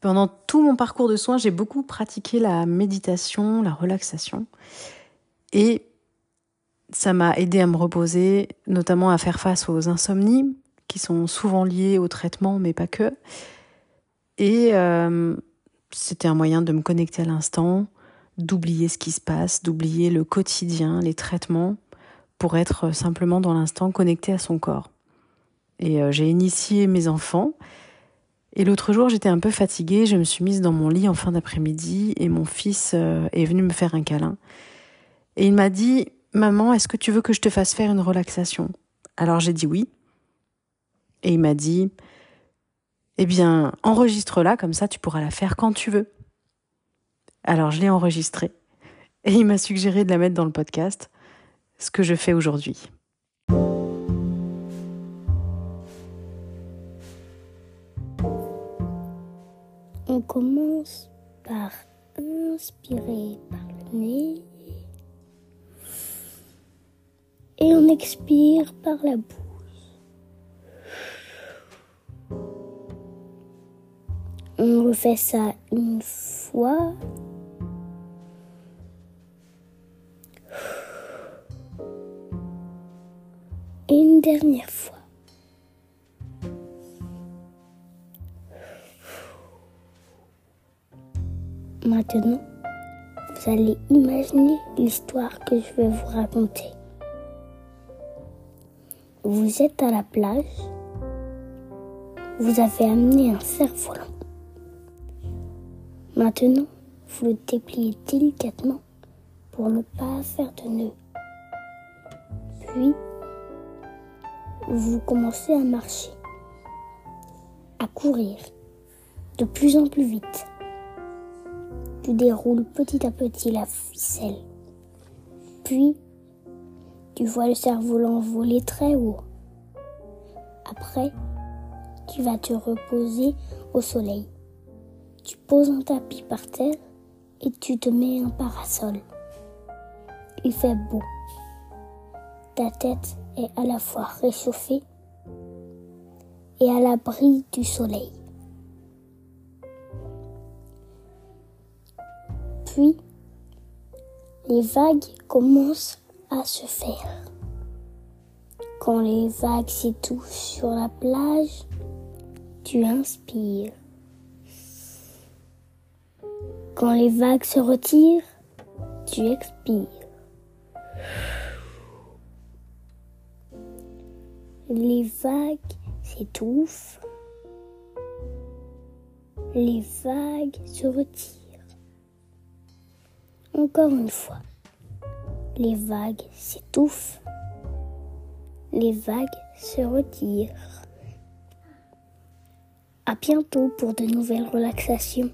Pendant tout mon parcours de soins, j'ai beaucoup pratiqué la méditation, la relaxation. Et ça m'a aidé à me reposer, notamment à faire face aux insomnies, qui sont souvent liées au traitement, mais pas que. Et euh, c'était un moyen de me connecter à l'instant, d'oublier ce qui se passe, d'oublier le quotidien, les traitements, pour être simplement dans l'instant connecté à son corps. Et euh, j'ai initié mes enfants et l'autre jour, j'étais un peu fatiguée, je me suis mise dans mon lit en fin d'après-midi et mon fils euh, est venu me faire un câlin. Et il m'a dit Maman, est-ce que tu veux que je te fasse faire une relaxation? Alors j'ai dit oui. Et il m'a dit Eh bien, enregistre-la, comme ça tu pourras la faire quand tu veux. Alors je l'ai enregistrée. Et il m'a suggéré de la mettre dans le podcast, ce que je fais aujourd'hui. On commence par inspirer par le nez et on expire par la bouche. On refait ça une fois. Et une dernière fois. Maintenant, vous allez imaginer l'histoire que je vais vous raconter. Vous êtes à la plage, vous avez amené un cerf-volant. Maintenant, vous le dépliez délicatement pour ne pas faire de nœud. Puis, vous commencez à marcher, à courir de plus en plus vite. Tu déroules petit à petit la ficelle. Puis, tu vois le cerf-volant voler très haut. Après, tu vas te reposer au soleil. Tu poses un tapis par terre et tu te mets un parasol. Il fait beau. Ta tête est à la fois réchauffée et à l'abri du soleil. Puis, les vagues commencent à se faire. Quand les vagues s'étouffent sur la plage, tu inspires. Quand les vagues se retirent, tu expires. Les vagues s'étouffent. Les vagues se retirent. Encore une fois, les vagues s'étouffent, les vagues se retirent. À bientôt pour de nouvelles relaxations.